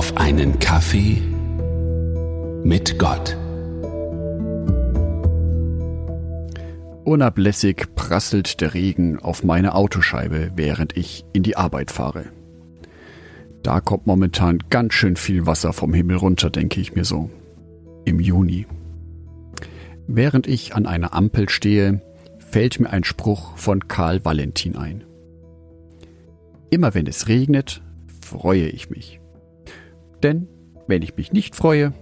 auf einen Kaffee mit Gott. Unablässig prasselt der Regen auf meine Autoscheibe, während ich in die Arbeit fahre. Da kommt momentan ganz schön viel Wasser vom Himmel runter, denke ich mir so. Im Juni. Während ich an einer Ampel stehe, fällt mir ein Spruch von Karl Valentin ein. Immer wenn es regnet, freue ich mich. Denn wenn ich mich nicht freue,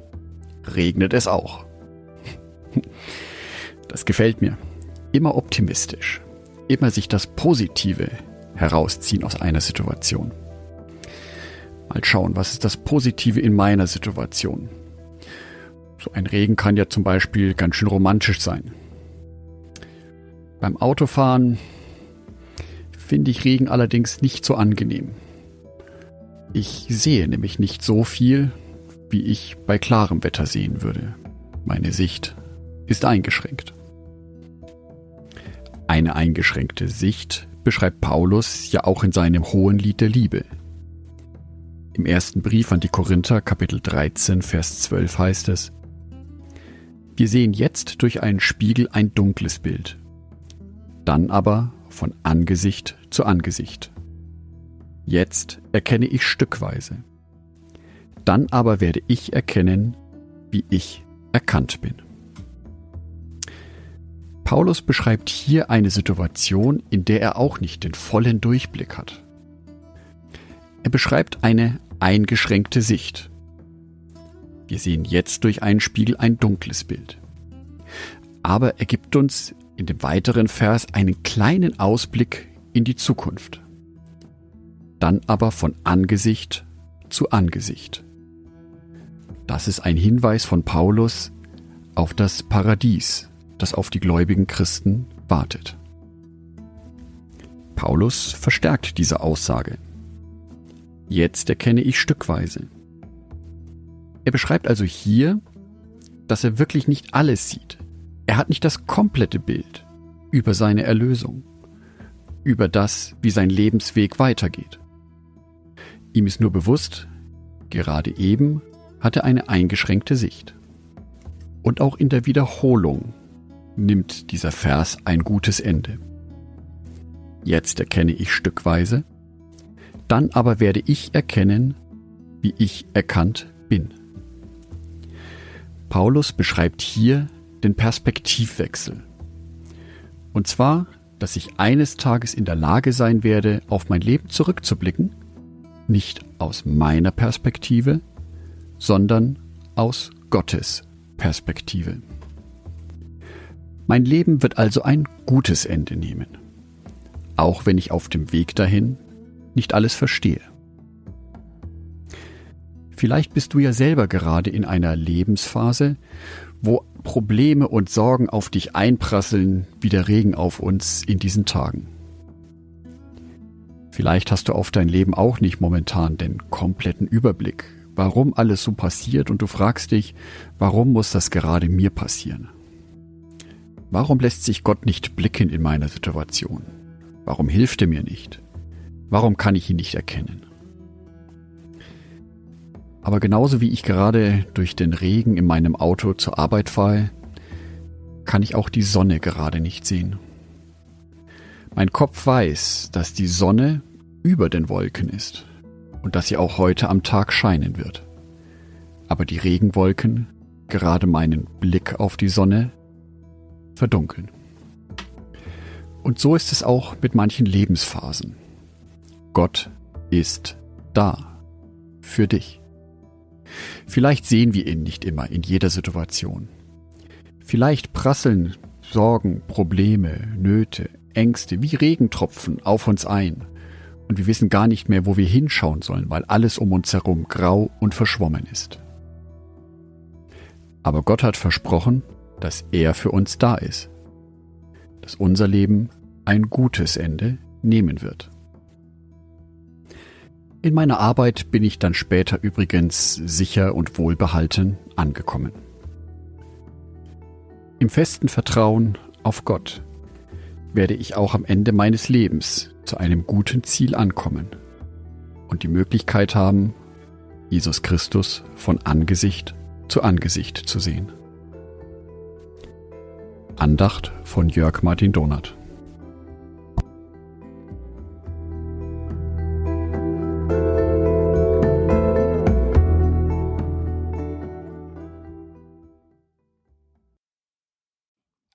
regnet es auch. Das gefällt mir. Immer optimistisch. Immer sich das Positive herausziehen aus einer Situation. Mal schauen, was ist das Positive in meiner Situation? So ein Regen kann ja zum Beispiel ganz schön romantisch sein. Beim Autofahren finde ich Regen allerdings nicht so angenehm. Ich sehe nämlich nicht so viel, wie ich bei klarem Wetter sehen würde. Meine Sicht ist eingeschränkt. Eine eingeschränkte Sicht beschreibt Paulus ja auch in seinem hohen Lied der Liebe. Im ersten Brief an die Korinther, Kapitel 13, Vers 12 heißt es, Wir sehen jetzt durch einen Spiegel ein dunkles Bild, dann aber von Angesicht zu Angesicht. Jetzt erkenne ich stückweise. Dann aber werde ich erkennen, wie ich erkannt bin. Paulus beschreibt hier eine Situation, in der er auch nicht den vollen Durchblick hat. Er beschreibt eine eingeschränkte Sicht. Wir sehen jetzt durch einen Spiegel ein dunkles Bild. Aber er gibt uns in dem weiteren Vers einen kleinen Ausblick in die Zukunft. Dann aber von Angesicht zu Angesicht. Das ist ein Hinweis von Paulus auf das Paradies, das auf die gläubigen Christen wartet. Paulus verstärkt diese Aussage. Jetzt erkenne ich stückweise. Er beschreibt also hier, dass er wirklich nicht alles sieht, er hat nicht das komplette Bild über seine Erlösung, über das, wie sein Lebensweg weitergeht. Ihm ist nur bewusst, gerade eben hat er eine eingeschränkte Sicht. Und auch in der Wiederholung nimmt dieser Vers ein gutes Ende. Jetzt erkenne ich stückweise, dann aber werde ich erkennen, wie ich erkannt bin. Paulus beschreibt hier den Perspektivwechsel. Und zwar, dass ich eines Tages in der Lage sein werde, auf mein Leben zurückzublicken, nicht aus meiner Perspektive, sondern aus Gottes Perspektive. Mein Leben wird also ein gutes Ende nehmen, auch wenn ich auf dem Weg dahin nicht alles verstehe. Vielleicht bist du ja selber gerade in einer Lebensphase, wo Probleme und Sorgen auf dich einprasseln wie der Regen auf uns in diesen Tagen. Vielleicht hast du auf dein Leben auch nicht momentan den kompletten Überblick, warum alles so passiert und du fragst dich, warum muss das gerade mir passieren? Warum lässt sich Gott nicht blicken in meiner Situation? Warum hilft er mir nicht? Warum kann ich ihn nicht erkennen? Aber genauso wie ich gerade durch den Regen in meinem Auto zur Arbeit fahre, kann ich auch die Sonne gerade nicht sehen. Mein Kopf weiß, dass die Sonne über den Wolken ist und dass sie auch heute am Tag scheinen wird. Aber die Regenwolken gerade meinen Blick auf die Sonne verdunkeln. Und so ist es auch mit manchen Lebensphasen. Gott ist da für dich. Vielleicht sehen wir ihn nicht immer in jeder Situation. Vielleicht prasseln Sorgen, Probleme, Nöte, Ängste wie Regentropfen auf uns ein und wir wissen gar nicht mehr, wo wir hinschauen sollen, weil alles um uns herum grau und verschwommen ist. Aber Gott hat versprochen, dass er für uns da ist, dass unser Leben ein gutes Ende nehmen wird. In meiner Arbeit bin ich dann später übrigens sicher und wohlbehalten angekommen. Im festen Vertrauen auf Gott werde ich auch am Ende meines Lebens zu einem guten Ziel ankommen und die Möglichkeit haben, Jesus Christus von Angesicht zu Angesicht zu sehen. Andacht von Jörg Martin Donath.